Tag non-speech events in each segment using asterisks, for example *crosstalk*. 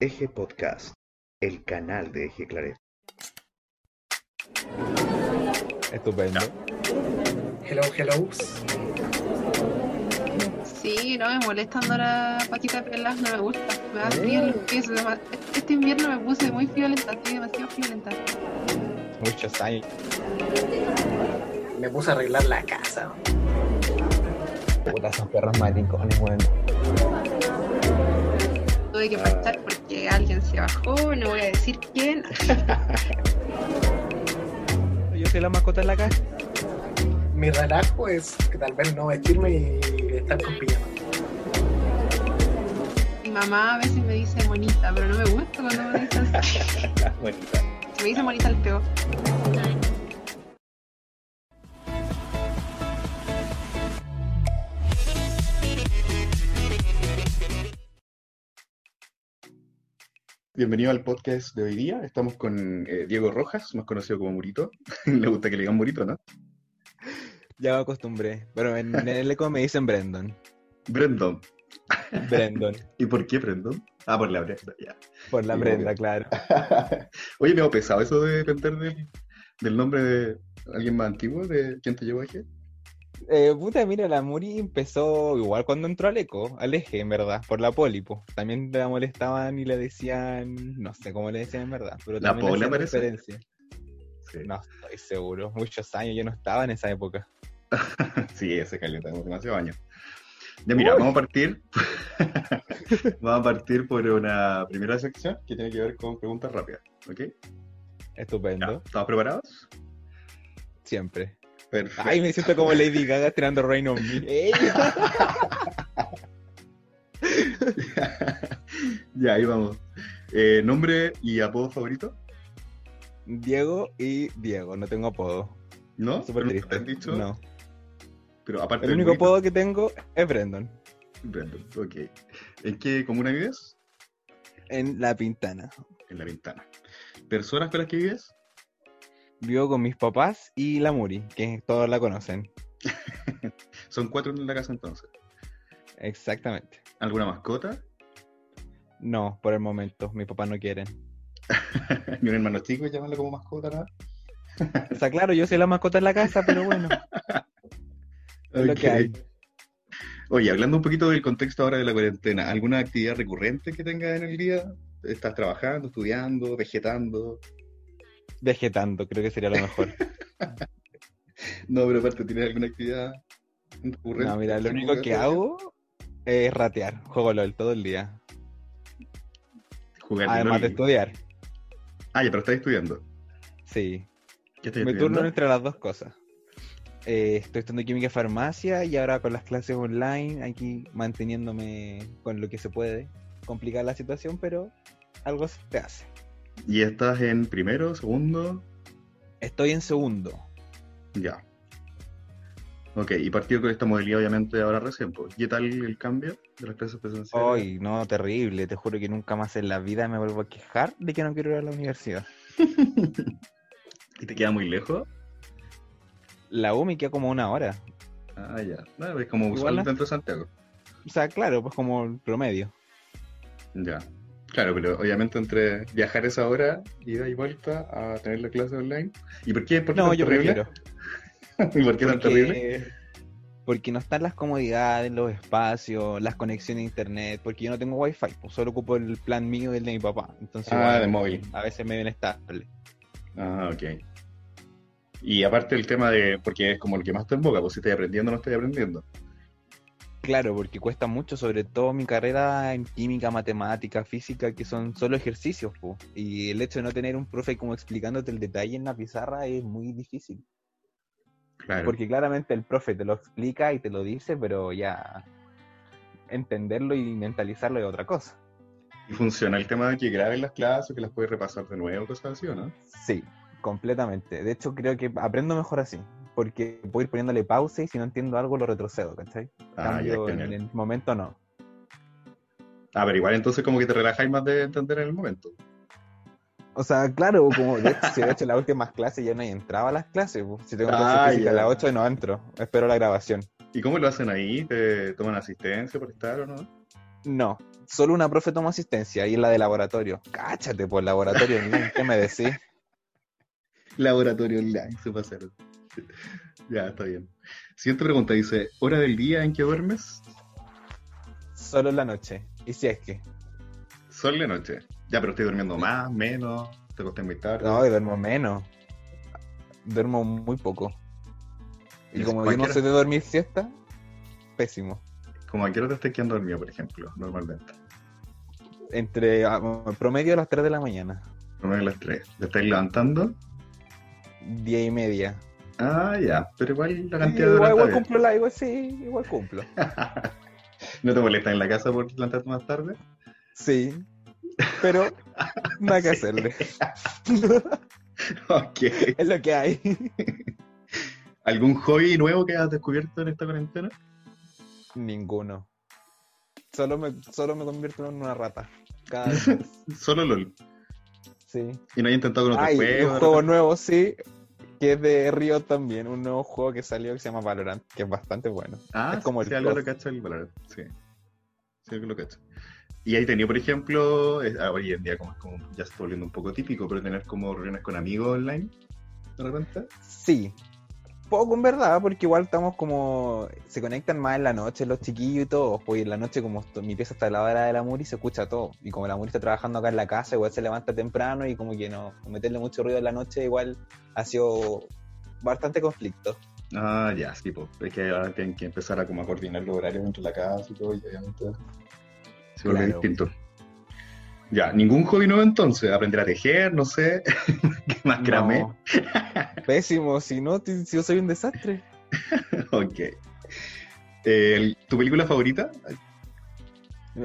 Eje Podcast, el canal de Eje Claret. Estupendo. Hello, hello. Sí, no, me molesta andar a patita pelas, no me gusta. Me da frío en los pies. Este invierno me puse muy friolenta, estoy demasiado friolenta. Muchos años. Me puse a arreglar la casa. Puta, son perros maricones, weón. Tuve que parchar porque alguien se bajó, no voy a decir quién. *laughs* Yo soy la mascota en la casa. Mi relajo es que tal vez no vestirme y estar con pijama. Mi mamá a veces me dice monita, pero no me gusta cuando me dice así. *laughs* Bonita. Si me dice monita, el pego. Bienvenido al podcast de hoy día. Estamos con eh, Diego Rojas, más conocido como Murito. *laughs* Le gusta que le digan Murito, ¿no? Ya me acostumbré. Pero en, en el eco me dicen Brandon. Brendon. Brandon. *laughs* ¿Y por qué Brendon? Ah, por la Brenda, ya. Por la Brenda, claro. *laughs* Oye, me ha pesado eso de depender del, del nombre de alguien más antiguo, de quién te llevó aquí. Eh, puta, mira, la Muri empezó igual cuando entró al eco, al eje, en verdad, por la pólipo. También la molestaban y le decían, no sé cómo le decían en verdad, pero ¿La también hacían parece? referencia. Sí, No estoy seguro, muchos años, yo no estaba en esa época. *laughs* sí ese caleta, tenemos demasiados años. Ya mira, Uy. vamos a partir. *laughs* vamos a partir por una primera sección que tiene que ver con preguntas rápidas. ¿Ok? Ya, Estupendo, ¿Estamos preparados? siempre. Perfecto. Ay, me siento como Lady Gaga tirando Rain on *laughs* ya, ahí vamos. Eh, ¿Nombre y apodo favorito? Diego y Diego, no tengo apodo. ¿No? ¿Nunca triste. te han dicho? No. Pero aparte El único bonito, apodo que tengo es Brandon, Brandon, ok. ¿En qué comuna vives? en La Pintana. En La Ventana. ¿Personas con las que vives? Vivo con mis papás y la Muri, que todos la conocen. *laughs* Son cuatro en la casa entonces. Exactamente. ¿Alguna mascota? No, por el momento, mis papás no quieren. *laughs* Ni un hermano chico, llamarlo como mascota, nada. *laughs* O sea, claro, yo soy la mascota en la casa, pero bueno. Es lo que Ok. hay. Oye, hablando un poquito del contexto ahora de la cuarentena, ¿alguna actividad recurrente que tengas en el día? ¿Estás trabajando, estudiando, vegetando? Vegetando, creo que sería lo mejor. *laughs* No, pero aparte, ¿tienes alguna actividad recurrente? No, mira, lo ¿Algo único que hago es ratear. Juego LOL todo el día. Jugar Además de estudiar. Ah, ya, pero estás estudiando. Sí. ¿Qué estás Me estudiando? turno entre las dos cosas. Eh, estoy estudiando química y farmacia y ahora con las clases online, aquí manteniéndome con lo que se puede. Complicar la situación, pero algo se te hace. ¿Y estás en primero, segundo? Estoy en segundo. Ya. Ok, y partido con esta modalidad obviamente ahora recién. pues. ¿Qué tal el cambio de las clases presenciales? Ay, no, terrible. Te juro que nunca más en la vida me vuelvo a quejar de que no quiero ir a la universidad. *laughs* ¿Y te queda muy lejos? La U me queda como una hora. Ah, ya. No, es como no- dentro de Santiago. O sea, claro, pues como el promedio. Ya. Claro, pero obviamente entre viajar esa hora, ida y vuelta a tener la clase online. ¿Y por qué, por qué No, tan yo terrible? prefiero. *laughs* ¿Y por qué tan terrible? Porque, porque no están las comodidades, los espacios, las conexiones a internet, porque yo no tengo wifi, pues solo ocupo el plan mío y el de mi papá. Entonces, Ah, de móvil. A veces me viene estable. Ah, ok. Y aparte el tema de, porque es como lo que más te en boca, pues si estás aprendiendo o no estás aprendiendo. Claro, porque cuesta mucho, sobre todo mi carrera en química, matemática, física, que son solo ejercicios, po. Y el hecho de no tener un profe como explicándote el detalle en la pizarra es muy difícil. Claro. Porque claramente el profe te lo explica y te lo dice, pero ya entenderlo y mentalizarlo es otra cosa. Y funciona el tema de que graben las clases, que las puedes repasar de nuevo, cosas así, ¿o no? Sí, completamente. De hecho, creo que aprendo mejor así. Porque puedo ir poniéndole pausa y si no entiendo algo lo retrocedo, ¿cachai? Ah, ya, Cambio, en genial. el momento no. Ah, pero igual entonces como que te relajáis más de entender en el momento. O sea, claro, como de hecho, si de hecho las últimas clases ya no entraba a las clases. pues. Si tengo clase Ah, física a ya. las 8 no entro. Espero la grabación. ¿Y cómo lo hacen ahí? ¿Te toman asistencia por estar o no? No, solo una profe toma asistencia y es la de laboratorio. Cáchate por laboratorio online, ¿qué me decís? *laughs* Laboratorio online, se pasaron. *laughs* ya, está bien. Siguiente pregunta, dice, ¿hora del día en que duermes? Solo en la noche. ¿Y si es que? Solo en la noche. Ya, pero estoy durmiendo más, menos, te acosté muy tarde. No, y duermo menos. Duermo muy poco. Y ¿Y como yo no soy de dormir siesta, pésimo. Como a qué hora te estás quedando dormido, por ejemplo, normalmente. Entre ah, promedio a las 3 de la mañana. Promedio a las 3. ¿Te estás levantando? 10 y media. Ah, ya, pero igual la cantidad de igual, horas igual está cumplo la igual, sí, igual cumplo. *laughs* ¿No te molestas en la casa por levantarte más tarde? Sí. Pero nada que *laughs* hacerle. *laughs* ok. es lo que hay. ¿Algún hobby nuevo que has descubierto en esta cuarentena? Ninguno. Solo me, solo me convierto en una rata. Cada vez. Solo LOL. Sí. ¿Y no hay intentado con otro Hay juego? un juego nuevo, sí, que es de Riot también, un nuevo juego que salió que se llama Valorant, que es bastante bueno. Ah, es como el sí, algo COD. lo cacho el Valorant, sí. Sí, algo lo cacho. Y ahí tenido, por ejemplo, es- ah, hoy en día como, es como ya se está volviendo un poco típico, pero tener como reuniones con amigos online, de repente. Sí. Poco en verdad, porque igual estamos como. Se conectan más en la noche los chiquillos y todo. Pues en la noche, como mi pieza está al lado de la de la Muri, se escucha todo. Y como la Muri está trabajando acá en la casa, igual se levanta temprano y como que no. Meterle mucho ruido en la noche, igual ha sido bastante conflicto. Ah, ya, sí, pues. Es que ahora tienen que empezar a como a coordinar los horarios entre la casa y todo, y obviamente se vuelve Claro. distinto. Ya, ningún hobby nuevo entonces, aprender a tejer, no sé, *laughs* ¿qué más gramé? No. *laughs* *laughs* Pésimo, si no, si yo soy un desastre. Ok. Eh, ¿Tu película favorita?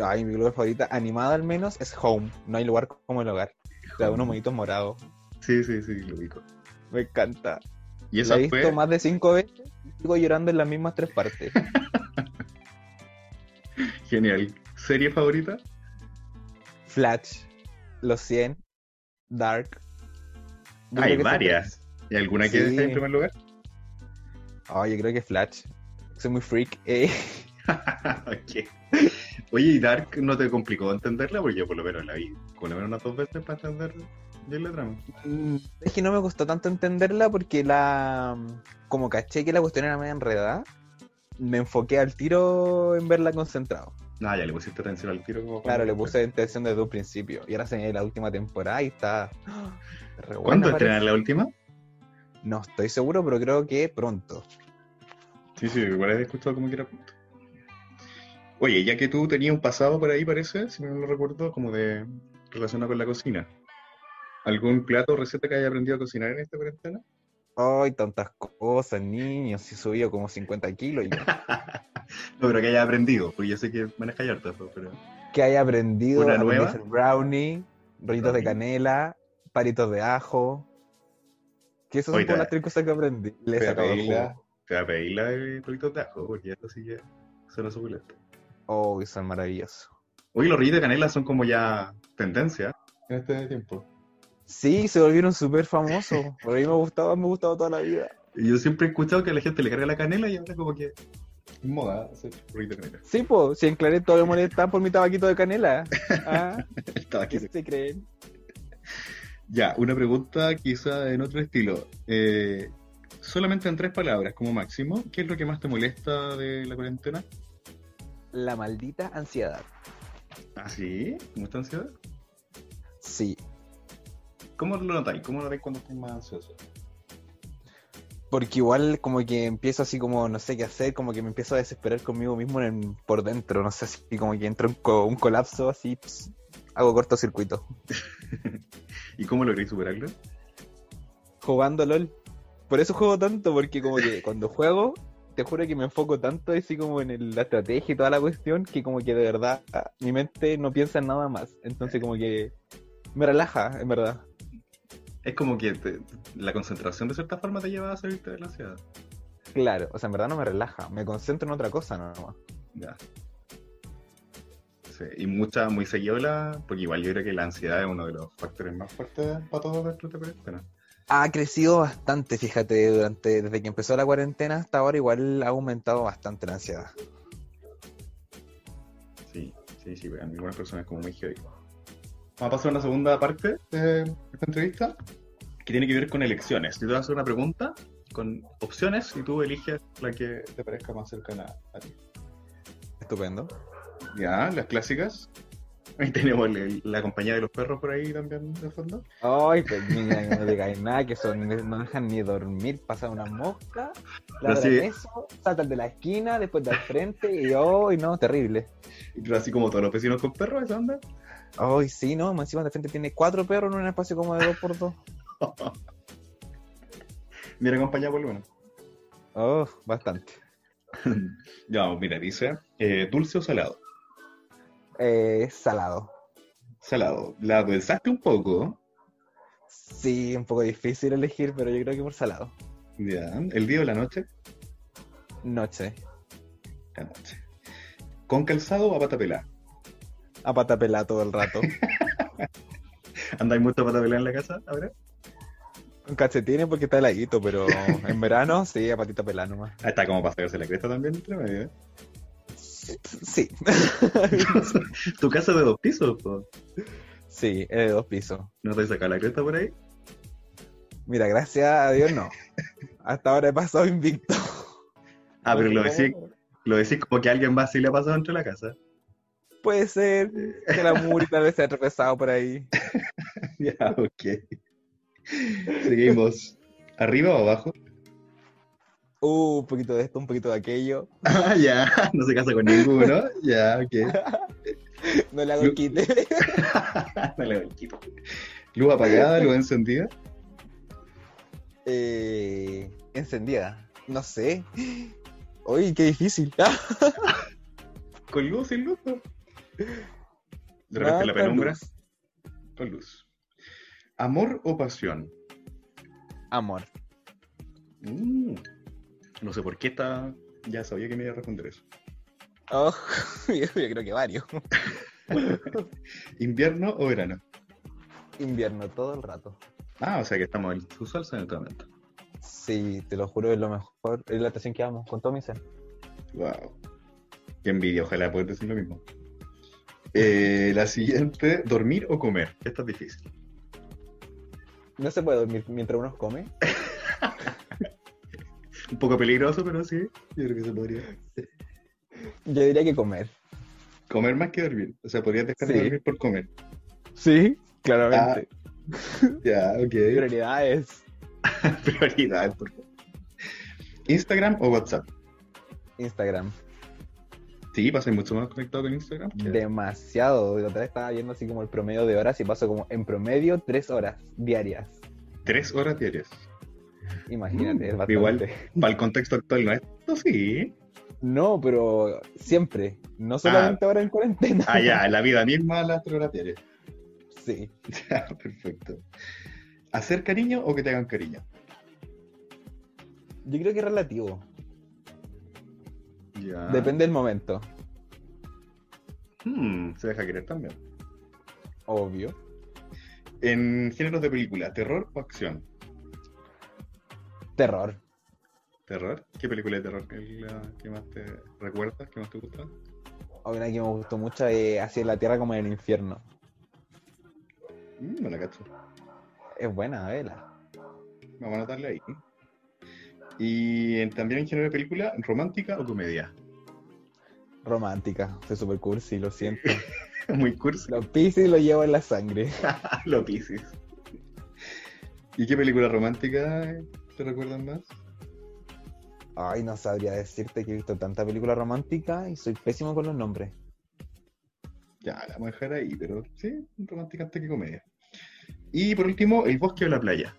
Ay, mi película favorita, animada al menos, es Home. No hay lugar como el hogar. O sea, unos monitos morados. Sí, sí, sí, lo ubico. Me encanta. Y La esa he visto fue, más de cinco veces y sigo llorando en las mismas tres partes. genial. ¿Serie favorita? Flash, Los 100, Dark. Yo Hay varias. ¿Y alguna que deje en primer lugar? Oh, yo creo que Flash. Soy muy freak. Eh. *laughs* Oye, ¿y Dark no te complicó entenderla? Porque yo por lo menos la vi por lo menos unas dos veces para entender bien la trama. mm, es que no me costó tanto entenderla porque la. Como caché que la cuestión era medio enredada, me enfoqué al tiro en verla concentrado. Ah, ya le pusiste atención al tiro. como Claro, le puse atención desde un principio. Y ahora se viene la última temporada y está. *gasps* re buena, ¿Cuándo parece. estrenan la última? No estoy seguro, pero creo que pronto. Sí, sí, igual he escuchado como que era pronto. Oye, ya que tú tenías un pasado por ahí, parece, si no lo recuerdo, como de relacionado con la cocina. ¿Algún plato o receta que haya aprendido a cocinar en esta cuarentena? Ay, tantas cosas, niños. Si subió como 50 kilos. Y... *laughs* no, pero que haya aprendido, porque yo sé que maneja ya hartas, pero... que haya aprendido ¿Una nueva? brownie, rollitos de canela, palitos de ajo. Que esas son te- las tres cosas que aprendí. Te va a pedir la, jugo. te va a pedir la de palitos de ajo, porque esto sí que suena suculento. Oh, son maravillosos. Oye, los rollitos de canela son como ya tendencia en este tiempo. Sí, se volvieron súper famosos. Por mí me gustaba, me gustaba toda la vida. Y Yo siempre he escuchado que a la gente le carga la canela y ahora como que moda hacer de canela. Sí, pues, si en Claret todavía molestan por mi tabaquito de canela. *laughs* Ah, Estaba aquí. ¿Qué se creen? Ya, una pregunta quizá en otro estilo. Eh, solamente en tres palabras como máximo, ¿qué es lo que más te molesta de la cuarentena? La maldita ansiedad. ¿Ah, sí? ¿Mucha ansiedad? Sí, ¿Cómo lo notáis? ¿Cómo lo notáis cuando estás más ansioso? Porque igual como que empiezo así como no sé qué hacer, como que me empiezo a desesperar conmigo mismo en- por dentro, no sé, así como que entro en co- un colapso así, ps, hago cortocircuito. *laughs* ¿Y cómo lográis superarlo? Jugando LOL. Por eso juego tanto, porque como que *laughs* cuando juego, te juro que me enfoco tanto así como en el- la estrategia y toda la cuestión, que como que de verdad ah, mi mente no piensa en nada más. Entonces como que me relaja, en verdad. Es como que te- la concentración de cierta forma te lleva a salirte de la ansiedad. Claro, o sea, en verdad no me relaja, me concentro en otra cosa nada más. Ya. Sí, y mucha, muy seguido la, porque igual yo creo que la ansiedad es uno de los factores más fuertes para todos dentro de esta cuarentena. Ha crecido bastante, fíjate, durante desde que empezó la cuarentena hasta ahora igual ha aumentado bastante la ansiedad. Sí, sí, Sí, vean, algunas personas como muy heavy. Vamos a pasar a una segunda parte de esta entrevista que tiene que ver con elecciones. Yo te voy a hacer una pregunta con opciones y tú eliges la que te parezca más cercana a ti. Estupendo. Ya, las clásicas. Ahí tenemos el- la compañía de los perros por ahí también de fondo. Ay, pues niña, no digáis nada, que son, no dejan ni dormir, pasan una mosca, Pero ladran sí. eso, saltan de la esquina, después del frente, y hoy no, terrible. Pero así como todos los vecinos con perros, esa onda. Ay, sí, no, más encima de frente tiene cuatro perros en un espacio como de dos por dos. *laughs* Mira, compañía por menos. Oh, bastante. *laughs* Ya, mira, dice, eh, dulce o salado. Eh, salado. Salado. La pensaste un poco. Sí, un poco difícil elegir, pero yo creo que por salado. Ya. El día o la noche. Noche. La noche. Con calzado o a pata pelada. A pata pelada todo el rato. *laughs* ¿Andáis mucho a pata pelada en la casa ahora? Con calcetines porque está heladito, pero en verano sí, a patita pelada nomás. Ah, está como para sacarse la cresta también entre medio. ¿eh? Sí. *laughs* Tu casa es de dos pisos, po. sí, es de dos pisos. ¿No te has sacado la cresta por ahí? Mira, gracias a Dios no. Hasta ahora he pasado invicto. Ah, pero lo decís, lo decís como que alguien más sí le ha pasado dentro de la casa. Puede ser que la Muri tal vez se ha tropezado por ahí. *laughs* Ya, ok. Seguimos. ¿Arriba o abajo? Uh, un poquito de esto, un poquito de aquello. Ah, ya. No se casa con ninguno. Ya, ok. *laughs* *laughs* No le hago el quite. No le doy el quito. Luz apagada, luz encendida. Eh, encendida. No sé. Uy, qué difícil. *laughs* Con luz, sin luz. De repente la con penumbra. luz. Con luz. ¿Amor o pasión? Amor. Mm. No sé por qué está. Ya sabía que me iba a responder eso. Oh, *laughs* yo, creo que varios. *laughs* ¿Invierno o verano? Invierno todo el rato. Ah, o sea que estamos en su salsa en este momento. Sí, te lo juro, es lo mejor. Es la estación que amo, con todo mi ser. Wow. Qué envidia, ojalá poder decir lo mismo. Eh, la siguiente, ¿dormir o comer? Esta es difícil. No se puede dormir mientras uno come. *laughs* Un poco peligroso, pero sí, yo creo que se podría. Yo diría que comer. Comer más que dormir. O sea, podrías dejar de dormir por comer. Sí, claramente. Ya, ok. *laughs* Prioridades. *laughs* Prioridad, por favor. ¿Instagram o WhatsApp? Instagram. Sí, pasé mucho más conectado con Instagram. Demasiado. La otra vez estaba viendo así como el promedio de horas y paso como en promedio tres horas diarias. Tres horas diarias. Imagínate, es bastante. igual. *laughs* Para el contexto actual no es esto, sí. No, pero siempre. No solamente ahora en cuarentena. Ah, ya, *laughs* la vida misma, las tres horas diarias. Sí. *laughs* Ya, perfecto. ¿Hacer cariño o que te hagan cariño? Yo creo que es relativo. Ya. Depende del momento. Hmm, se deja querer también. Obvio. En géneros de película, ¿terror o acción? Terror. ¿Terror? ¿Qué película de terror es la que más te recuerdas, que más te gusta? Una que me gustó mucho es Así en la Tierra como en el infierno. Mm, no la cacho. Es buena, vela. Vamos a anotarle ahí. Y en- también en género de película, ¿romántica o comedia? Romántica. Soy super cursi, lo siento. *laughs* Muy cursi. Los piscis lo llevo en la sangre. *laughs* Lo piscis. ¿Y qué película romántica te recuerdan más? Ay, no sabría decirte que he visto tanta película romántica y soy pésimo con los nombres. Ya, la vamos a dejar ahí, pero sí, romántica antes que comedia. Y por último, el bosque o la playa.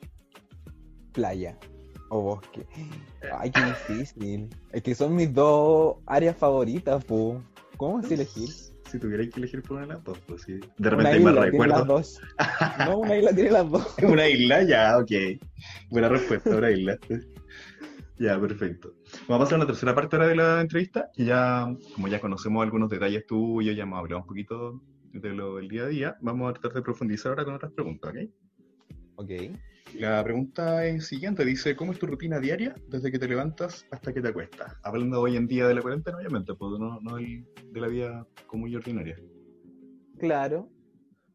Playa o bosque. Ay, qué difícil. Es que son mis dos áreas favoritas, pu. ¿Cómo así elegir? Si tuvierais que elegir por una de las dos, pues sí. De Una repente hay más isla tiene las recuerdos. dos. No, una isla tiene las dos. *laughs* Una isla, ya, ok. Buena respuesta, una isla. Ya, perfecto. Vamos a pasar a la tercera parte ahora de la entrevista, y ya, como ya conocemos algunos detalles tuyos, ya hemos hablado un poquito de lo del día a día, vamos a tratar de profundizar ahora con otras preguntas, ¿ok? Ok. La pregunta es siguiente, dice, ¿cómo es tu rutina diaria desde que te levantas hasta que te acuestas? Hablando hoy en día de la cuarentena, obviamente, pues no, no el- de la vida común y ordinaria. Claro.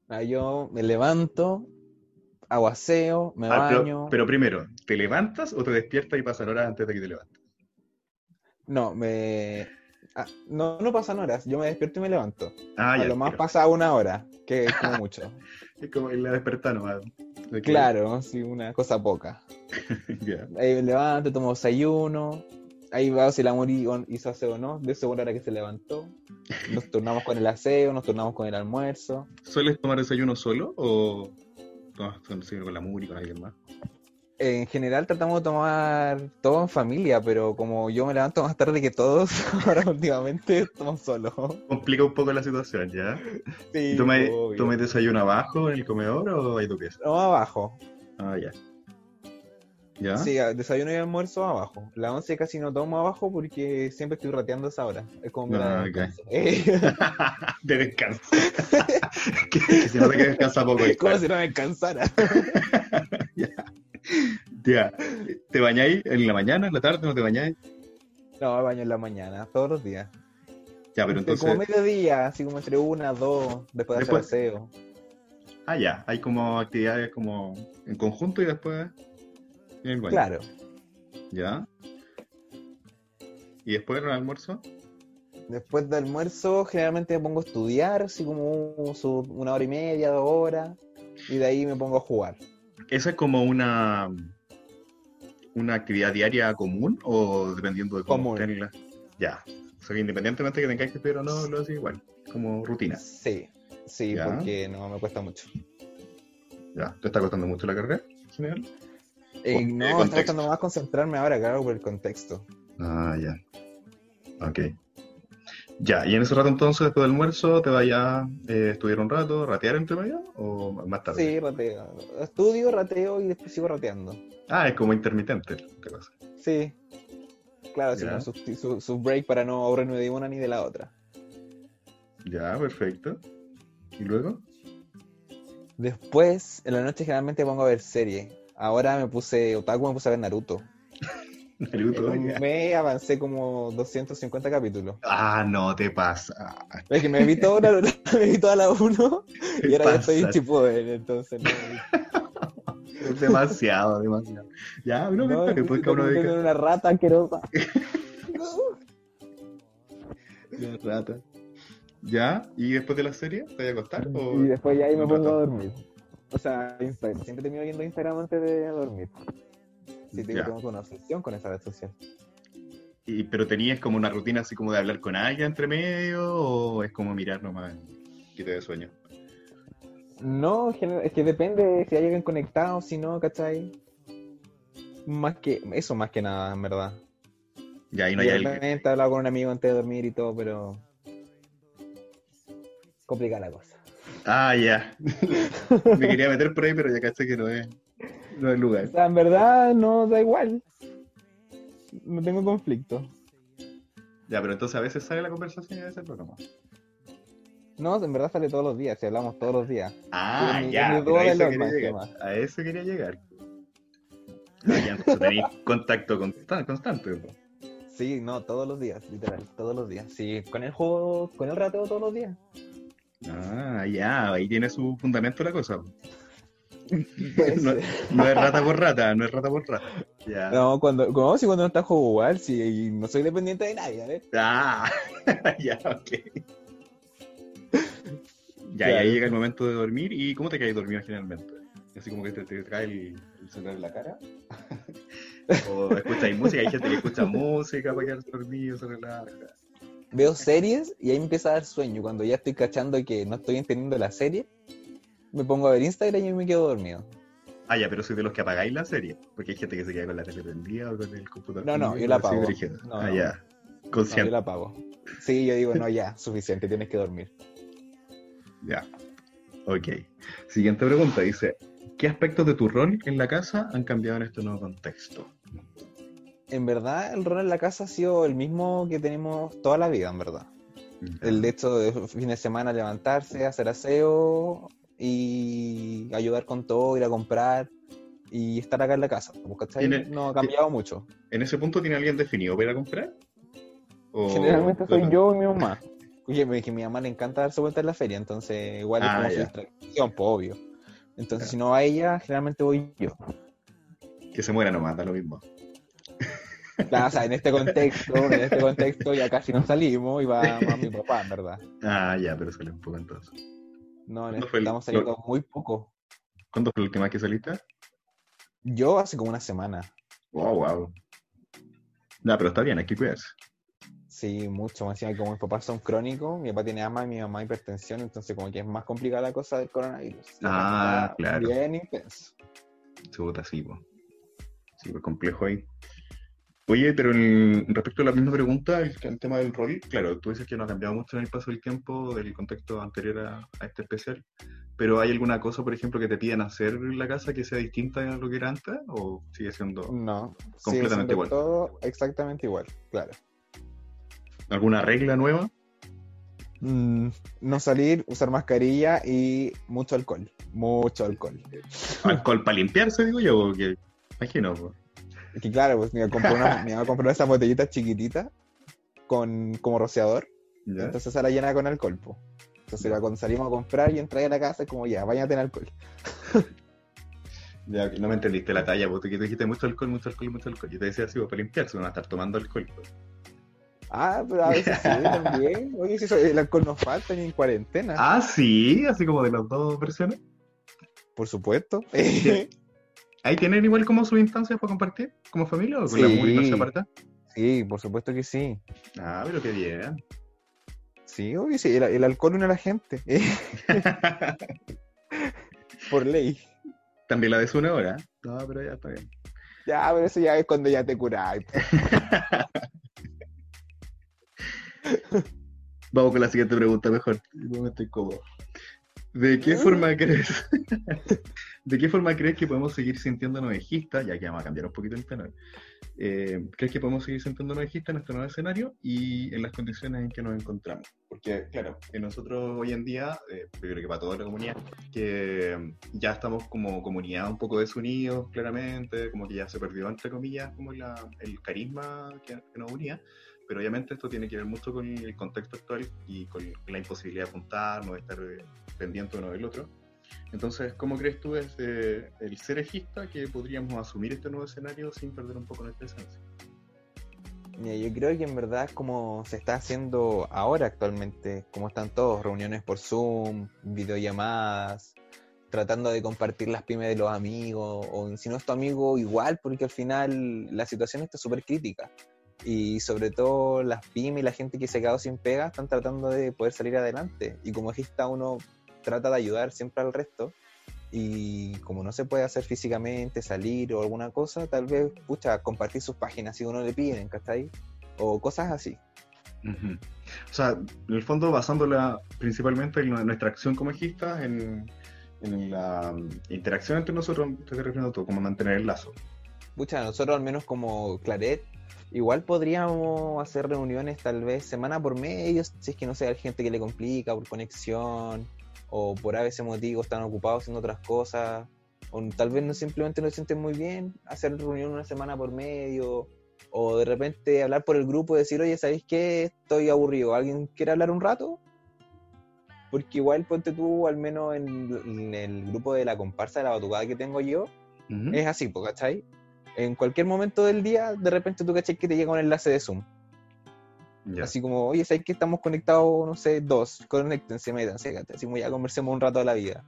Ah, yo me levanto, hago aseo, me Ah, pero, baño. pero primero, ¿te levantas o te despiertas y pasan horas antes de que te levantes? No, me. ah, no, no pasan horas. Yo me despierto y me levanto. Ah, a ya. lo más pero pasa una hora, que es como mucho. *laughs* Es como el despertar nomás. Claro, sí, una cosa poca. *laughs* ya. Ahí me levanto, tomo desayuno. Ahí va si el amor hi- hizo aseo o no. De seguro hora que se levantó. Nos turnamos con el aseo, nos turnamos con el almuerzo. ¿Sueles tomar desayuno solo o tomas desayuno con la Muri, con alguien más? En general tratamos de tomar todo en familia, pero como yo me levanto más tarde que todos, *laughs* ahora últimamente tomo solo. Complica un poco la situación, ¿ya? Sí, ¿Y tomas, obvio. tomas desayuno abajo en el comedor o hay tu pieza? No, abajo. Ah, ya. ¿Ya? Sí, desayuno y almuerzo abajo. La once casi no tomo abajo porque siempre estoy rateando esa hora. Es como Ah, de ok. descanso. Eh, *laughs* *laughs* de descanso. que, que se nota que descansa poco. como si no me cansara. Ya. ¿Te bañáis en la mañana, en la tarde? ¿No te bañáis? No, me baño en la mañana, todos los días. Ya, pero entonces. Como mediodía, así como entre una, dos, después de hacer Después- aseo. Ah, ya. Hay como actividades como en conjunto y después. en el baño. Claro. Ya. ¿Y después en el almuerzo? Después del almuerzo, generalmente me pongo a estudiar, así como una hora y media, dos horas, y de ahí me pongo a jugar. ¿Esa es como una. una actividad diaria común o dependiendo de cómo las- Ya. O sea, que independientemente de que tengáis que estudiar o no, lo haces igual. Como rutina. Sí, sí, Ya. porque no me cuesta mucho. Ya. ¿Te está costando mucho la carrera? en general? Eh, eh, no, estoy contexto. tratando más concentrarme ahora, claro, por el contexto. Ah, ya. Ok. Ya, y en ese rato entonces, después del almuerzo, ¿te vayas a eh, estudiar un rato, ratear entre medio o más tarde? Sí, rateo. Estudio, rateo y después sigo rateando. Ah, es como intermitente la cosa. Sí. Claro, como su, su- su break para no aburrirme de una ni de la otra. Ya, perfecto. ¿Y luego? Después, en la noche generalmente pongo a ver series. Ahora me puse otaku, me puse a ver Naruto. *laughs* Naruto, En un ya. mes avancé como 250 capítulos. Ah, no te pasa. Es que me vi todo Naruto, *laughs* me vi toda la 1 y ahora ya estoy. Shippuden, entonces no. Es *laughs* demasiado, demasiado. Ya, no, no, después cada uno me dedica una rata asquerosa. la rata. ¿Ya? ¿Y después de la serie? ¿Te vas a acostar? O... Y después ya ahí me pongo a dormir. O sea, Instagram. Siempre termino viendo Instagram antes de dormir. Sí, tengo, Ya. tengo una obsesión con esa red social. Y, ¿Pero tenías como una rutina así como de hablar con alguien entre medio o es como mirar nomás que te dé sueño? No, es que depende de si hay alguien conectado, si no, ¿cachai? Más que, eso más que nada, en verdad. Ya, ahí no hay alguien. he hablado con un amigo antes de dormir y todo, pero... Complicada la cosa. Ah, ya. *laughs* Me quería meter por ahí, pero ya caché que no es, no O lugar. sea, en verdad no da igual. No tengo conflicto. Ya, pero entonces a veces sale la conversación y a veces no. no. No, en verdad sale todos los días, si hablamos todos los días. Ah, ya. pero a eso quería llegar. ¿qué A eso quería llegar. Ya, entonces tenéis contacto consta- constante. po. Sí, no, todos los días, literal, todos los días. Sí, con el juego, con el rateo todos los días. Ah, ya, ahí tiene su fundamento la cosa. *laughs* No, es rata por rata, no es rata por rata. No, cuando, como si cuando no está juego igual, si no soy dependiente de nadie, ¿eh? Ah, *laughs* ya, ok. Ya, y ahí llega el momento de dormir. ¿Y cómo te caes dormido generalmente? Así como que te, te cae el, el celular en la cara. *laughs* o escuchas música, hay gente que escucha música para quedarse dormido, se relaja. Veo series y ahí me empieza a dar sueño. Cuando ya estoy cachando que no estoy entendiendo la serie, me pongo a ver Instagram y me quedo dormido. Ah, ya, pero soy de los que apagáis la serie. Porque hay gente que se queda con la tele prendida o con el computador. No, no, yo la apago. No, ah, no. ya. No, yo Consciente. la apago. Sí, yo digo, no, ya, suficiente, tienes que dormir. Ya. Ok. Siguiente pregunta. Dice, ¿qué aspectos de tu rol en la casa han cambiado en este nuevo contexto? En verdad, el rol en la casa ha sido el mismo que tenemos toda la vida, en verdad. El hecho de fin de semana levantarse, hacer aseo y ayudar con todo, ir a comprar y estar acá en la casa. No ha cambiado mucho. ¿En ese punto tiene alguien definido para ir a comprar? ¿O- Generalmente soy yo y mi mamá. *laughs* Oye, me- que a mi mamá le encanta darse vuelta en la feria, entonces igual es Ah, como su ya. distracción, pues obvio. Entonces, si no va ella, generalmente voy yo. Que se muera nomás, da lo mismo. Claro, o sea, en este contexto, en este contexto ya casi no salimos y va más mi papá, en verdad. *laughs* Ah, ya, pero sale un poco entonces. No, en ¿Cuándo este estamos saliendo muy poco. ¿Cuándo fue la última que saliste? Yo hace como una semana. Wow, wow. No, pero está bien, hay que cuidarse. Sí, mucho. Más encima, como mis papás son crónicos, mi papá tiene asma y mi mamá hipertensión, entonces como que es más complicada la cosa del coronavirus. Ah, claro. Bien intenso. Chuta, sí, po. Sí, pues complejo ahí. Oye, pero respecto a la misma pregunta, el, el tema del rol, claro, tú dices que no ha cambiado mucho en el paso del tiempo del contexto anterior a, a este especial, pero ¿hay alguna cosa, por ejemplo, que te piden hacer en la casa que sea distinta a lo que era antes? ¿O sigue siendo No, sigue Completamente siendo igual. todo exactamente igual, claro. alguna regla nueva? Mm, no salir, usar mascarilla y mucho alcohol. Mucho alcohol. ¿Alcohol para limpiarse, digo yo? Imagino, po. Es que claro, pues mi mamá compró, una, *laughs* mi mamá compró esas botellitas chiquititas con como rociador, entonces la llena con alcohol, po. Entonces cuando salimos a comprar y entrar a la casa es como ya, bañate en alcohol. *laughs* Ya, no me entendiste la talla, porque tú dijiste mucho alcohol, mucho alcohol, mucho alcohol. Yo te decía así, pues, para limpiarse, uno va a estar tomando alcohol. pues. Ah, pero a veces sí, *laughs* también. Oye, si eso- el alcohol nos falta ni en cuarentena. Ah, sí, así como de las dos versiones. Por supuesto. ¿Ahí tienen igual como sus instancias para compartir como familia o con la Sí. muy no se aparta? sí, por supuesto que sí. Ah, pero qué bien. Sí, obvio, sí, el, el alcohol une a la gente. *laughs* por ley. También la de su una hora. No, pero ya está bien. Ya, pero eso ya es cuando ya te curáis. *laughs* Vamos con la siguiente pregunta mejor. Yo me estoy cómodo. ¿De qué Mm. forma crees? *laughs* ¿De qué forma crees que podemos seguir sintiéndonos ejistas? Ya que vamos a cambiar un poquito el tenor. Eh, ¿Crees que podemos seguir sintiéndonos ejistas en este nuevo escenario y en las condiciones en que nos encontramos? Porque, claro, que nosotros hoy en día, eh, yo creo que para toda la comunidad, que mm, ya estamos como comunidad un poco desunidos, claramente, como que ya se perdió, entre comillas, como la- el carisma que, que nos unía. Pero obviamente esto tiene que ver mucho con el contexto actual y con la imposibilidad de apuntar, no de estar eh, pendiente uno del otro. Entonces, ¿cómo crees tú desde el ser ejista que podríamos asumir este nuevo escenario sin perder un poco nuestra esencia? Mira, yo creo que en verdad como se está haciendo ahora actualmente, como están todos, reuniones por Zoom, videollamadas, tratando de compartir las pymes de los amigos, o si no es tu amigo, igual, porque al final la situación está súper crítica. Y sobre todo las pymes y la gente que se ha quedado sin pega están tratando de poder salir adelante. Y como ejista uno trata de ayudar siempre al resto. Y como no se puede hacer físicamente, salir o alguna cosa, tal vez, pucha, compartir sus páginas si uno le piden, ¿cachai? O cosas así. O sea, en el fondo basándola principalmente en nuestra acción como en, en la mm, interacción entre nosotros, estoy refiriendo tú, como mantener el lazo. Pucha, nosotros al menos como Claret, igual podríamos hacer reuniones tal vez semana por medio, si es que no sé, hay gente que le complica por conexión, o por a veces motivos están ocupados haciendo otras cosas, o tal vez no simplemente no se sienten muy bien, hacer reunión una semana por medio, o de repente hablar por el grupo y decir, oye, ¿sabéis qué? Estoy aburrido, ¿alguien quiere hablar un rato? Porque igual ponte tú, al menos en, en el grupo de la comparsa de la batucada que tengo yo, Ujú. es así, ¿cachai? En cualquier momento del día, de repente tú cachai que te llega un enlace de Zoom. Así como, oye, ¿sabes que estamos conectados, no sé, dos? Conéctense, métanse. Así como ya conversemos un rato de la vida.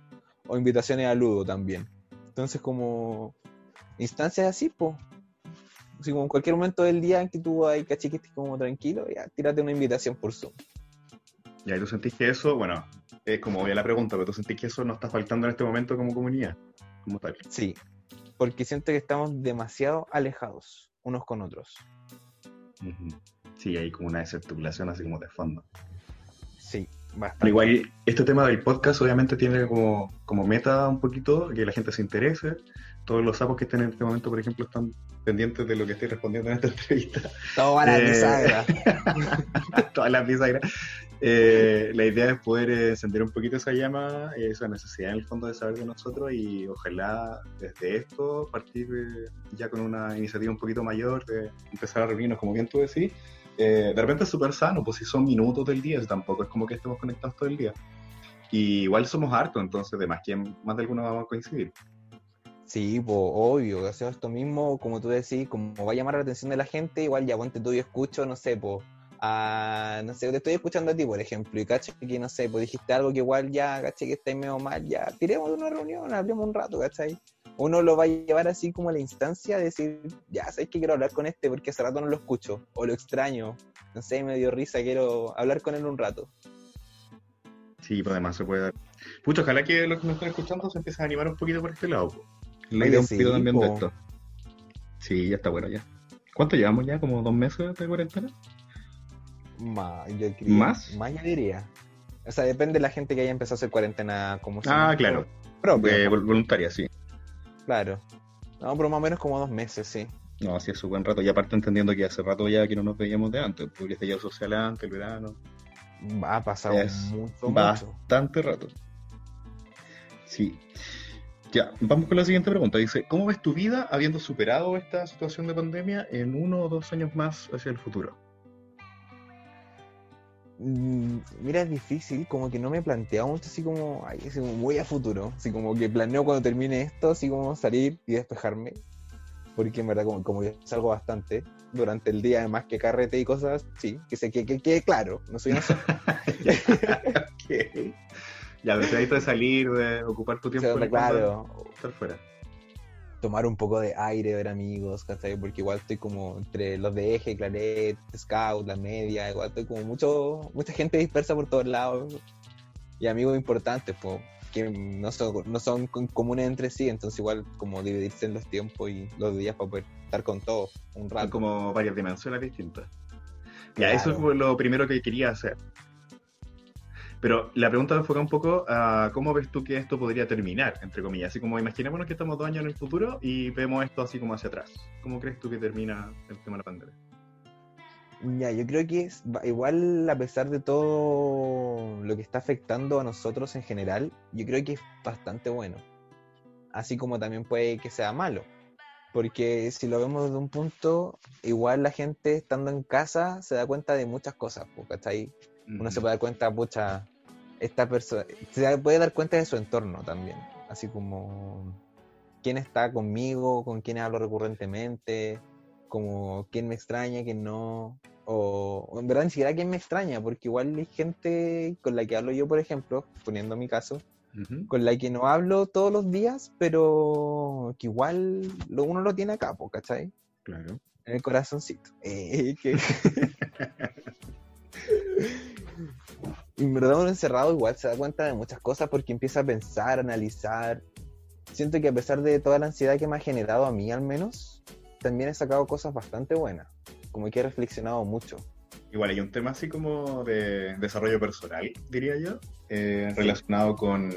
O invitaciones a Ludo también. Entonces, como instancias así, pues. Así como en cualquier momento del día en que tú ahí, cachai, que estés como tranquilo, ya, tírate una invitación por Zoom. Ya, y tú sentís que eso, bueno, es como obvia la pregunta, pero tú sentís que eso nos está faltando en este momento como comunidad, como tal. Sí. Porque siento que estamos demasiado alejados unos con otros. Sí, hay como una desarticulación así como de fondo. Sí, bastante. igual, este tema del podcast obviamente tiene como, como meta un poquito que la gente se interese. Todos los sapos que estén en este momento, por ejemplo, están pendientes de lo que estoy respondiendo en esta *laughs* entrevista. Toda la Eh, bisagra. *laughs* Todas las bisagras. Eh, la idea es poder encender un poquito esa llama, esa necesidad en el fondo de saber de nosotros y ojalá desde esto partir eh, ya con una iniciativa un poquito mayor de empezar a reunirnos, como bien tú decís, eh, de repente es súper sano, pues si son minutos del día, tampoco es como que estemos conectados todo el día. Y igual somos hartos, entonces de más que más de alguno vamos a coincidir. Sí, pues obvio, o esto mismo, como tú decís, como va a llamar la atención de la gente, igual ya ponte tú y escucho, no sé, pues, a, no sé, te estoy escuchando a ti, por ejemplo, y caché que, no sé, pues dijiste algo que igual ya, caché que estáis medio mal, ya, tiremos de una reunión, hablemos un rato, ¿cachai? Uno lo va a llevar así como a la instancia de decir, ya, sabes que quiero hablar con este porque hace rato no lo escucho, o lo extraño, no sé, me dio risa, quiero hablar con él un rato. Sí, pues además se puede dar. Pucho, ojalá que los que nos están escuchando se empiecen a animar un poquito por este lado. po. La idea un poquito también de esto. Sí, ya está bueno ya. ¿Cuánto llevamos ya? ¿Como dos meses de cuarentena? Más, yo ¿Más? Más yo diría. O sea, depende de la gente que haya empezado a hacer cuarentena como Ah, claro. propia, Eh, vol- voluntaria, sí. claro. No, pero más o menos como dos meses, sí. No, sí es su buen rato. Y aparte entendiendo que hace rato ya que no nos veíamos de antes, porque ya social antes, el verano. Va a pasar mucho. Bastante rato. Sí. Ya, vamos con la siguiente pregunta. Dice, ¿cómo ves tu vida habiendo superado esta situación de pandemia en uno o dos años más hacia el futuro? Mm, Mira, es difícil, como que no me he planteado mucho así como, ay, así como muy a futuro. Así como que planeo cuando termine esto, así como salir y despejarme. Porque en verdad, como, como yo salgo bastante durante el día, además que carrete y cosas, sí, que se que que quede claro, no soy inocente. *laughs* Ok. Ya, pero de salir, de ocupar tu O tiempo sea, claro, estar fuera. Tomar un poco de aire, ver amigos, ¿cachai? Porque igual estoy como entre los de Eje, Claret, Scout, la media, igual estoy como mucho, mucha gente dispersa por todos lados. Y amigos importantes, pues, que no son, no son comunes entre sí, entonces igual como dividirse en los tiempos y los días para poder estar con todos un Son rato. como varias dimensiones distintas. Ya, Claro. eso fue lo primero que quería hacer. Pero la pregunta enfoca un poco a cómo ves tú que esto podría terminar, entre comillas. Así como imaginémonos que estamos dos años en el futuro y vemos esto así como hacia atrás. ¿Cómo crees tú que termina el tema de la pandemia? Ya, yo creo que es, igual a pesar de todo lo que está afectando a nosotros en general, yo creo que es bastante bueno. Así como también puede que sea malo. Porque si lo vemos desde un punto, igual la gente estando en casa se da cuenta de muchas cosas, ¿cachai? Uno se puede dar cuenta, pucha, esta persona, se puede dar cuenta de su entorno también. Así como quién está conmigo, con quién hablo recurrentemente, como quién me extraña, quién no. O, o en verdad ni siquiera quién me extraña, porque igual hay gente con la que hablo yo, por ejemplo, poniendo mi caso, con la que no hablo todos los días, pero que igual lo, uno lo tiene acá, ¿cachai? Claro. En el corazoncito. *laughs* Eh, que- *laughs* en verdad uno encerrado igual se da cuenta de muchas cosas porque empieza a pensar, a analizar. Siento que a pesar de toda la ansiedad que me ha generado a mí al menos, también he sacado cosas bastante buenas. Como que he reflexionado mucho. Igual hay un tema así como de desarrollo personal, diría yo, eh, relacionado con,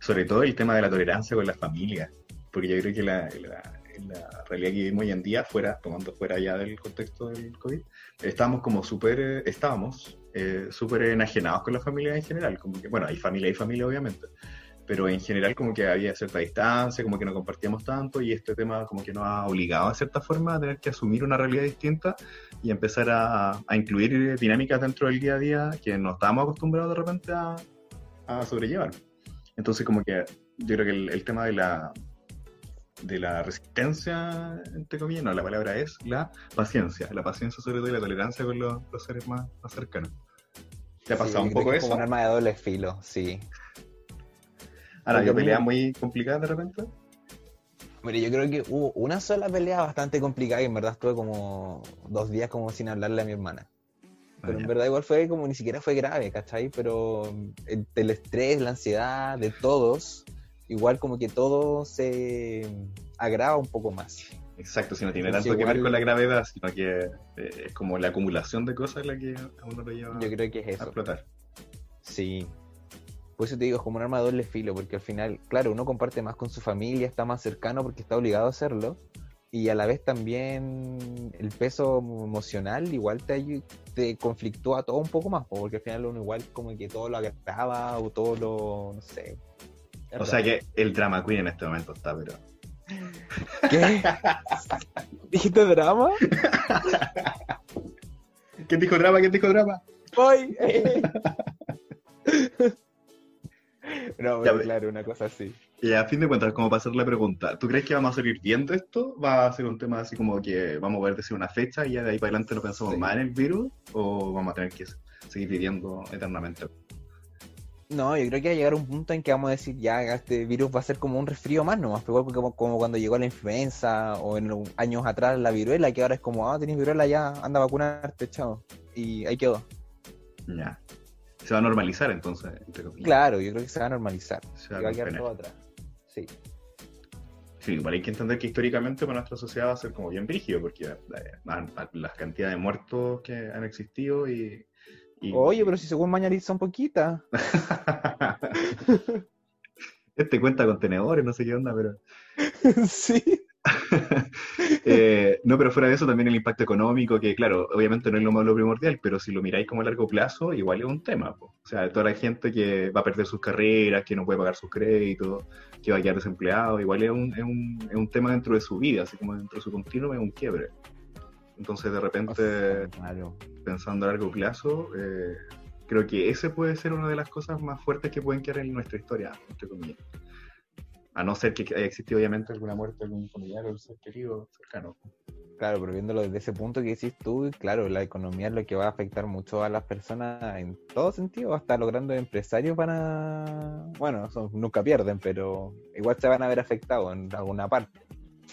sobre todo, el tema de la tolerancia con la familia. Porque yo creo que la, la- la realidad que vivimos hoy en día, fuera, tomando fuera ya del contexto del COVID, estábamos como súper, eh, estábamos eh, súper enajenados con la familia en general. Como que, bueno, hay familia y familia, obviamente. Pero en general como que había cierta distancia, como que no compartíamos tanto y este tema como que nos ha obligado de cierta forma a tener que asumir una realidad distinta y empezar a, incluir dinámicas dentro del día a día que no estábamos acostumbrados de repente a, sobrellevar. Entonces como que yo creo que el, tema de la de la resistencia, entre comillas, no, la palabra es la paciencia, la paciencia sobre todo y la tolerancia con los, seres más cercanos. ¿Te ha Sí, pasado un poco es eso? Como un arma de doble filo, sí. ¿Han habido Porque peleas muy- muy complicadas de repente? Mire, yo creo que hubo una sola pelea bastante complicada y en verdad estuve como dos días como sin hablarle a mi hermana. Pero Ah, en ya. verdad igual fue como ni siquiera fue grave, ¿cachai? Pero el, el estrés, la ansiedad de todos, igual como que todo se agrava un poco más. Exacto, si no tiene Entonces, tanto que ver con la gravedad, sino que eh, es como la acumulación de cosas la que a uno lo lleva Yo creo que es a eso. explotar. Sí. Por eso te digo, es como un arma de doble filo, porque al final, claro, uno comparte más con su familia, está más cercano porque está obligado a hacerlo, y a la vez también el peso emocional igual te, te conflictúa todo un poco más, po, porque al final uno igual como que todo lo agrava o todo lo, no sé. O sea que el drama queen en este momento está, pero... ¿Qué? ¿Dijiste drama? ¿Quién dijo drama? ¿Quién dijo drama? ¡Voy! *laughs* no, Ya ve- claro, una cosa así. Y a fin de cuentas, como para hacer la pregunta, ¿tú crees que vamos a salir viendo esto? ¿Va a ser un tema así como que vamos a poder decir una fecha y ya de ahí para adelante no pensamos Sí. más en el virus? ¿O vamos a tener que seguir viviendo eternamente? No, yo creo que va a llegar un punto en que vamos a decir, ya, este virus va a ser como un resfrío más nomás, igual como, como cuando llegó la influenza o en los años atrás la viruela, que ahora es como, ah, tenés viruela, ya, anda a vacunarte, chao. Y ahí quedó. Ya. Se va a normalizar entonces, entre. Claro, yo creo que se va a normalizar. Se va y va a quedar todo atrás. Sí. Sí, igual hay que entender que históricamente para nuestra sociedad va a ser como bien brígido, porque eh, las cantidades de muertos que han existido y... y- Oye, pero si según Mañarit son poquitas. *laughs* este cuenta con tenedores, no sé qué onda, pero... *laughs* sí. *laughs* Eh, no, pero fuera de eso también el impacto económico, que claro, obviamente no es lo más lo primordial, pero si lo miráis como a largo plazo, igual es un tema. po. O sea, toda la gente que va a perder sus carreras, que no puede pagar sus créditos, que va a quedar desempleado, igual es un, es un, es un tema dentro de su vida, así como dentro de su continuo es un quiebre. Entonces, de repente, Claro. pensando a largo plazo, eh, creo que ese puede ser una de las cosas más fuertes que pueden quedar en nuestra historia, entre comillas. A no ser que haya existido, obviamente, alguna muerte de algún familiar o ser querido cercano. Claro, pero viéndolo desde ese punto que decís tú, claro, la economía es lo que va a afectar mucho a las personas en todo sentido, hasta los grandes empresarios van a, bueno, son- nunca pierden, pero igual se van a ver afectados en alguna parte,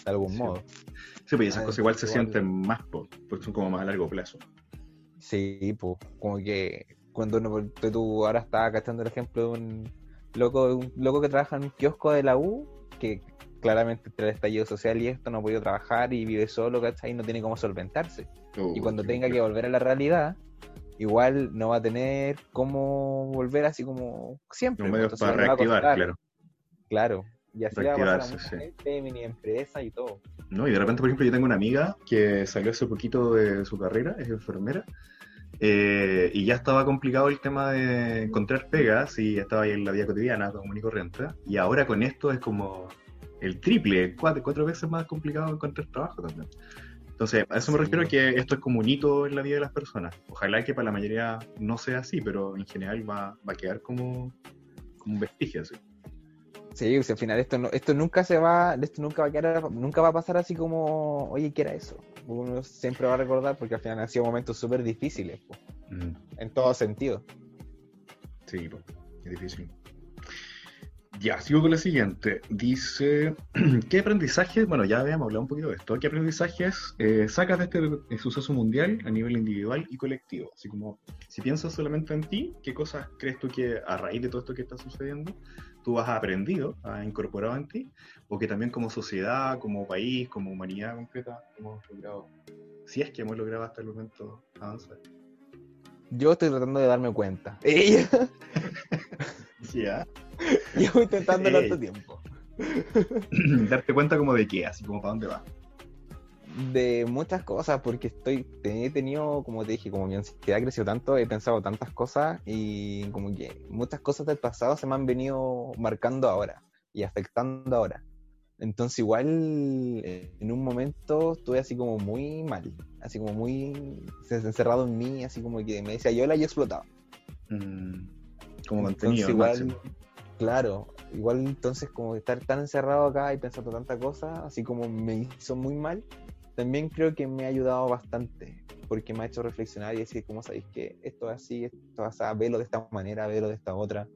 de algún Sí. modo. Sí, pues esas Ah, cosas igual se igual. sienten más, po, porque son como más a largo plazo. Sí, pues, como que cuando uno, tú- ahora estaba cachando el ejemplo de un loco, un loco que trabaja en un kiosco de la U, que claramente entre el estallido social y esto no ha podido trabajar y vive solo, ¿cachai? Y no tiene cómo solventarse. Y cuando tenga que volver a la realidad, igual no va a tener cómo volver así como siempre. Un pues, medio entonces para reactivar, claro. Claro. Y así va a pasar a mucha sí. gente, mini empresa y todo. ¿no? Y de repente, por ejemplo, yo tengo una amiga que salió hace poquito de su carrera, es enfermera, eh, y ya estaba complicado el tema de encontrar pegas y estaba ahí en la vida cotidiana, común y corriente, y ahora con esto es como el triple, cuatro, cuatro veces más complicado encontrar trabajo también. Entonces, a eso me Sí. refiero que esto es como un hito en la vida de las personas. Ojalá que para la mayoría no sea así, pero en general va, va a quedar como, como un vestigio así. Sí, o sea, al final esto no, esto nunca se va, esto nunca va a quedar, nunca va a pasar así como, oye, ¿qué era eso? Uno siempre va a recordar porque al final han sido momentos súper difíciles, Mm. en todo sentido. Sí, es difícil. Ya, sigo con la siguiente. Dice, *clears throat* ¿qué aprendizajes, bueno, ya habíamos hablado un poquito de esto, qué aprendizajes eh, sacas de este eh, suceso mundial a nivel individual y colectivo? Así como, si piensas solamente en ti, ¿qué cosas crees tú que a raíz de todo esto que está sucediendo, tú has aprendido, has incorporado en ti? O que también como sociedad, como país, como humanidad completa, hemos logrado, si es que hemos logrado hasta el momento avanzar. Yo estoy tratando de darme cuenta. *laughs* *laughs* Ya. llevo *laughs* intentándolo Ey. tanto tiempo. *clears throat* Darte cuenta como de qué, así como para dónde va. de muchas cosas, porque estoy, he tenido, como te dije, como mi ansiedad creció tanto, he pensado tantas cosas y como que muchas cosas del pasado se me han venido marcando ahora y afectando ahora. Entonces igual eh, en un momento estuve así como muy mal, así como muy encerrado en mí, así como que me decía yo la he explotado. Mm, como Entonces, igual, máximo. claro, igual entonces como estar tan encerrado acá y pensando tanta cosa, así como me hizo muy mal, también creo que me ha ayudado bastante, porque me ha hecho reflexionar y decir, ¿cómo sabéis que esto es así, esto es así, velo de esta manera, velo de esta otra,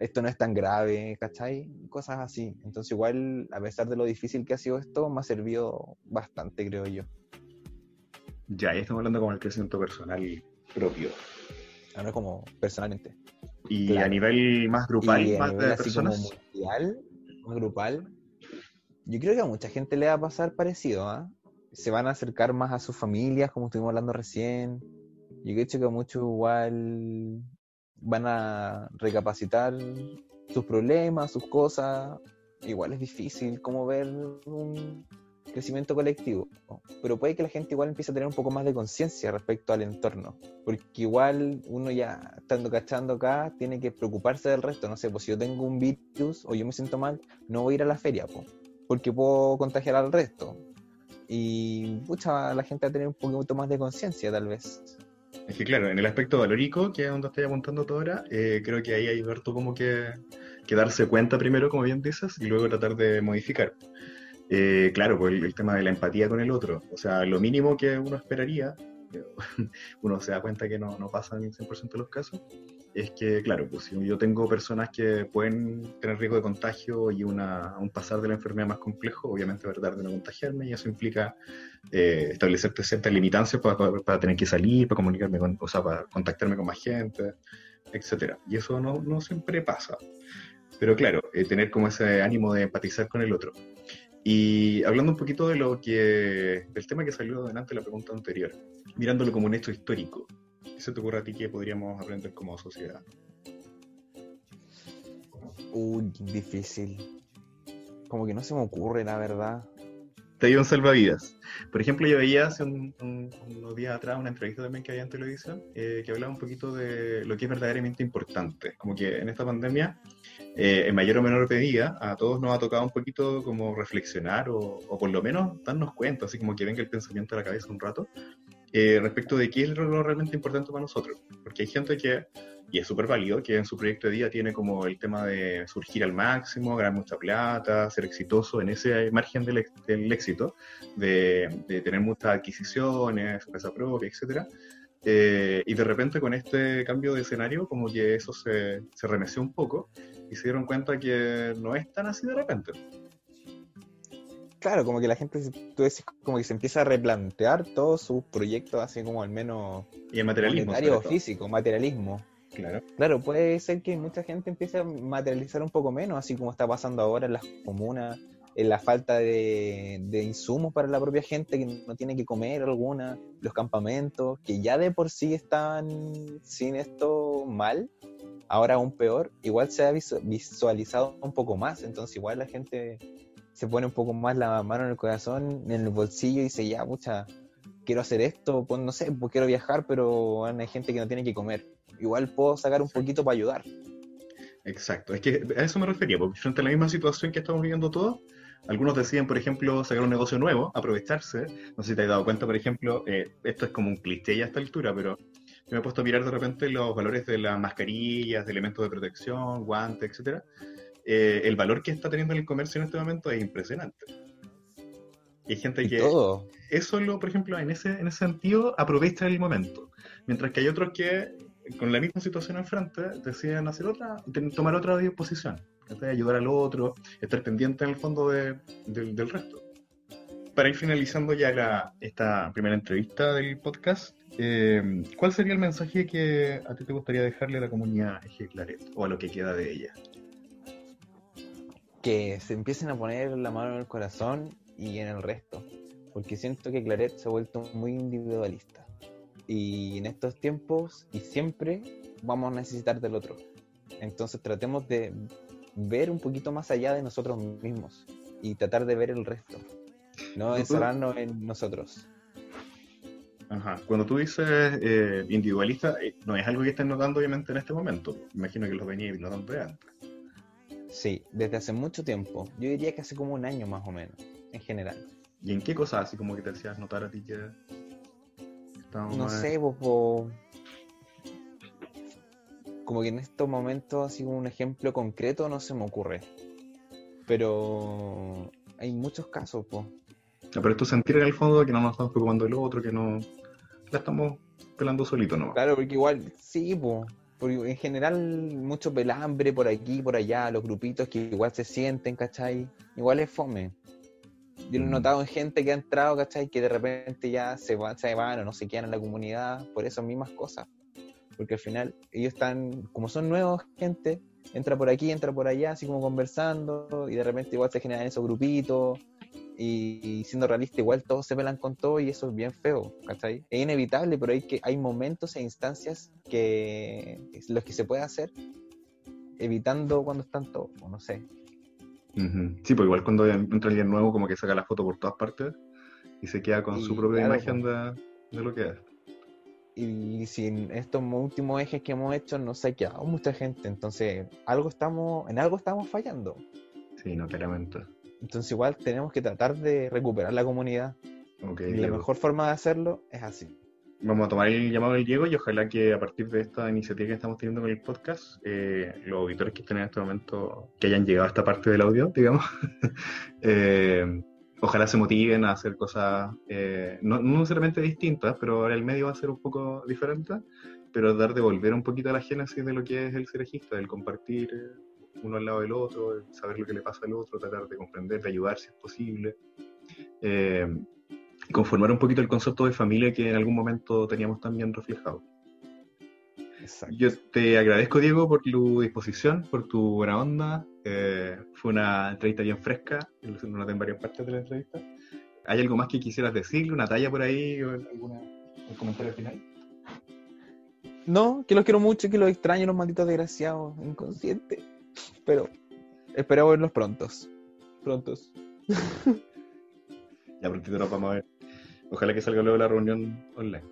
esto no es tan grave, ¿cachai? Cosas así. Entonces igual, a pesar de lo difícil que ha sido esto, me ha servido bastante, creo yo. Ya, ahí estamos hablando como el crecimiento personal propio. Ahora como personalmente. Y Claro. a nivel más grupal, Y a más nivel de así personas. mundial, más grupal, yo creo que a mucha gente le va a pasar parecido, ¿ah? Se van a acercar más a sus familias, como estuvimos hablando recién. Yo creo que muchos igual van a recapacitar sus problemas, sus cosas. Igual es difícil como ver un crecimiento colectivo, pero puede que la gente igual empiece a tener un poco más de conciencia respecto al entorno, porque igual uno ya estando cachando acá tiene que preocuparse del resto, no sé, pues si yo tengo un virus o yo me siento mal, no voy a ir a la feria, po, porque puedo contagiar al resto. Y pucha, la gente a tener un poquito más de conciencia tal vez. Es que claro, en el aspecto valórico, que es donde estoy apuntando todo ahora, eh, creo que ahí hay harto como que, que darse cuenta primero, como bien dices, y luego tratar de modificar. Eh, claro, pues el, tema de la empatía con el otro. O sea, lo mínimo que uno esperaría, *laughs* uno se da cuenta que no, no pasa en el 100% de los casos, es que, claro, pues si yo tengo personas que pueden tener riesgo de contagio y un pasar de la enfermedad más complejo, obviamente voy a de no contagiarme y eso implica eh, establecer ciertas limitancias para, para- para tener que salir, para comunicarme con, o sea, para contactarme con más gente, etcétera. Y eso no, no siempre pasa. Pero claro, eh, tener como ese ánimo de empatizar con el otro. Y hablando un poquito de lo que, del tema que salió delante de la pregunta anterior, mirándolo como un hecho histórico, ¿qué se te ocurre a ti que podríamos aprender como sociedad? Uy, difícil. Como que no se me ocurre, la verdad. Dio un salvavidas. Por ejemplo, yo veía hace un- un- unos días atrás una entrevista también que había en televisión eh, que hablaba un poquito de lo que es verdaderamente importante. Como que en esta pandemia, eh, en mayor o menor medida, a todos nos ha tocado un poquito como reflexionar o, o por lo menos darnos cuenta, así como que venga el pensamiento a la cabeza un rato, eh, respecto de qué es lo realmente importante para nosotros. Porque hay gente que, y es súper válido, que en su proyecto de vida tiene como el tema de surgir al máximo, ganar mucha plata, ser exitoso en ese margen del, del éxito, de, de tener muchas adquisiciones, empresa propia, etcétera. Eh, y de repente con este cambio de escenario, como que eso se, se remeció un poco y se dieron cuenta que no es tan así de repente. Claro, como que la gente, tú decís, como que se empieza a replantear todos sus proyectos, así como al menos Y el materialismo. monetario físico, materialismo. Claro. Claro, puede ser que mucha gente empiece a materializar un poco menos, así como está pasando ahora en las comunas, en la falta de, de insumos para la propia gente que no tiene que comer alguna, los campamentos, que ya de por sí están sin esto mal, ahora aún peor, igual se ha visu- visualizado un poco más, entonces igual la gente se pone un poco más la mano en el corazón, en el bolsillo y dice, ya, mucha, quiero hacer esto, pues no sé, pues quiero viajar, pero hay gente que no tiene que comer. Igual puedo sacar un poquito para ayudar. Exacto, es que a eso me refería, porque frente a la misma situación que estamos viviendo todos, algunos deciden, por ejemplo, sacar un negocio nuevo, aprovecharse. No sé si te has dado cuenta, por ejemplo, eh, esto es como un cliché ya a esta altura, pero yo me he puesto a mirar de repente los valores de las mascarillas, de elementos de protección, guantes, etcétera. Eh, el valor que está teniendo el comercio en este momento es impresionante. Y hay gente que todo. eso lo, por ejemplo, en ese, en ese sentido, aprovecha el momento. Mientras que hay otros que, con la misma situación enfrente, deciden hacer otra, tomar otra disposición. Ayudar al otro, estar pendiente en el fondo de- del- del resto. Para ir finalizando ya la, esta primera entrevista del podcast, eh, ¿cuál sería el mensaje que a ti te gustaría dejarle a la comunidad Eje Claret o a lo que queda de ella? Que se empiecen a poner la mano en el corazón y en el resto. Porque siento que Claret se ha vuelto muy individualista. Y en estos tiempos y siempre vamos a necesitar del otro. Entonces tratemos de ver un poquito más allá de nosotros mismos y tratar de ver el resto. No encerrarnos en nosotros. Ajá. Cuando tú dices eh, individualista, eh, no es algo que estés notando obviamente en este momento. Imagino que lo venías notando de antes. Sí, desde hace mucho tiempo. Yo diría que hace como un año más o menos, en general. ¿Y en qué cosas así como que te hacías notar a ti que estábamos No sé, po, po- como que en estos momentos, así como un ejemplo concreto, no se me ocurre. Pero hay muchos casos, po. No, pero esto sentir en el fondo que no nos estamos preocupando del otro, que no la estamos pelando solito nomás. Claro, porque igual, sí, po. Porque en general, mucho pelambre por aquí, por allá, los grupitos que igual se sienten, ¿cachai? Igual es fome. Yo lo he notado en gente que ha entrado, ¿cachai? Que de repente ya se van, se van o no se quedan en la comunidad por esas mismas cosas. Porque al final ellos están, como son nuevos, gente, entra por aquí, entra por allá, así como conversando, y de repente igual se generan esos grupitos, y, y siendo realista, igual todos se pelan con todo, y eso es bien feo, ¿cachai? Es inevitable, pero hay, que, hay momentos e instancias que los que se puede hacer evitando cuando están todos, o no sé. Sí, pues igual cuando entra alguien nuevo como que saca la foto por todas partes y se queda con Y su propia claro, imagen de, de lo que es. y sin estos últimos ejes que hemos hecho no se ha quedado mucha gente entonces algo estamos en algo estamos fallando Sí, no, claramente. entonces igual tenemos que tratar de recuperar la comunidad y la Diego. mejor forma de hacerlo es así vamos a tomar el llamado del Diego y ojalá que a partir de esta iniciativa que estamos teniendo con el podcast, eh, los auditores que estén en este momento, que hayan llegado a esta parte del audio, digamos, *laughs* eh, ojalá se motiven a hacer cosas eh, no, necesariamente distintas, pero ahora el medio va a ser un poco diferente, pero dar de volver un poquito a la génesis de lo que es el serejista, el compartir uno al lado del otro, el saber lo que le pasa al otro, tratar de comprender, de ayudar si es posible. Eh, conformar un poquito el concepto de familia que en algún momento teníamos también reflejado. Exacto. Yo te agradezco, Diego, por tu disposición, por tu buena onda. Eh, fue una entrevista bien fresca, no noté en varias partes de la entrevista. ¿Hay algo más que quisieras decirle? ¿Una talla por ahí? ¿O alguna, un comentario final? No, que los quiero mucho y que los extraño, los malditos desgraciados, inconscientes. Pero espero verlos prontos. Prontos. *laughs* Ya prontito nos vamos a ver. Ojalá que salga luego la reunión online.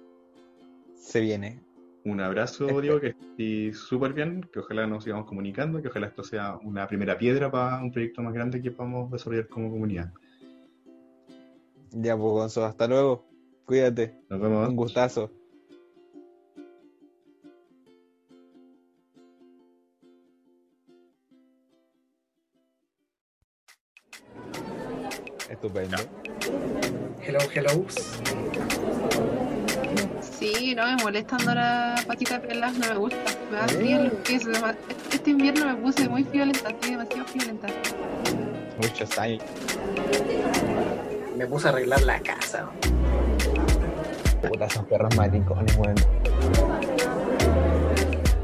Se viene. Un abrazo, Diego, que estés súper bien, que ojalá nos sigamos comunicando, que ojalá esto sea una primera piedra para un proyecto más grande que podamos desarrollar como comunidad. Ya, pues, Gonzo, hasta luego. Cuídate. Nos vemos. Un gustazo. Estupendo. Hello, hello. Sí, no, me molesta andar a patita pelas, no me gusta. Me da frío en los pies. Este invierno me puse muy friolenta, estoy demasiado friolenta. Muchos años. Me puse a arreglar la casa. Puta, son perros maricones, weón.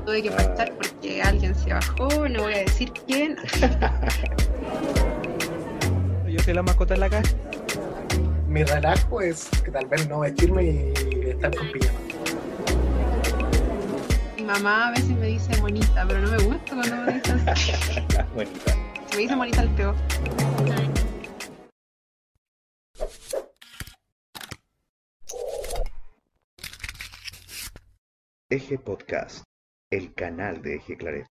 Tuve que marchar porque alguien se bajó, no voy a decir quién. *laughs* Yo soy la mascota en la casa. Mi relajo es que tal vez no vestirme y estar con pijama. Mi mamá a veces me dice monita, pero no me gusta cuando me dice así. *laughs* Bonita. Si me dice monita, el peor. Eje Podcast, el canal de Eje Claret.